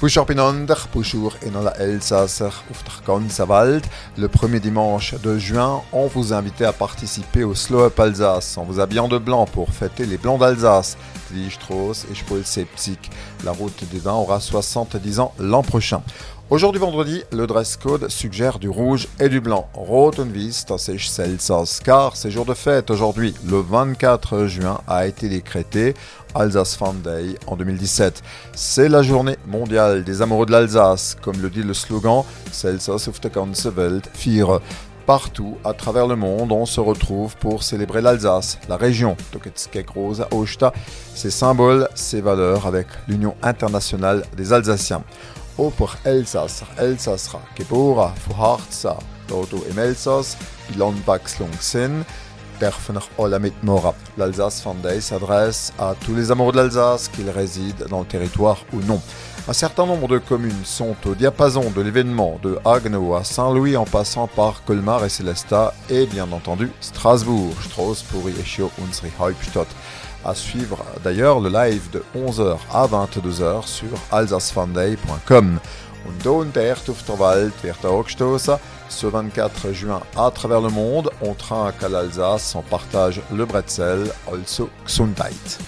Pinander. Le premier dimanche de juin, on vous invite à participer au Slow Up Alsace en vous habillant de blanc pour fêter les Blancs d'Alsace. Et. La route des vins aura 70 ans l'an prochain. Aujourd'hui vendredi, le dress code suggère du rouge et du blanc. Rotenvis, Selsas, car c'est jour de fête aujourd'hui. Le 24 juin a été décrété Alsace Fan Day en 2017. C'est la journée mondiale des amoureux de l'Alsace, comme le dit le slogan Selsas auf der ganzen Welt fire. Partout à travers le monde, on se retrouve pour célébrer l'Alsace, la région, Rosa Osta, ses symboles, ses valeurs avec l'Union internationale des Alsaciens. Oberelsasser, Elsasser, Elsasser, geboren von Harza, dort im Elsass, die Landwechslung sind, L'Alsace Day s'adresse à tous les amoureux de l'Alsace, qu'ils résident dans le territoire ou non. Un certain nombre de communes sont au diapason de l'événement de Haguenau à Saint-Louis en passant par Colmar et Célestat et bien entendu Strasbourg, unsere Hauptstadt. À suivre d'ailleurs le live de 11h à 22h sur alsacefanday.com. Und der angestoßen. Ce 24 juin, à travers le monde, on trinque à l'Alsace, on partage le bretzel, also Gesundheit.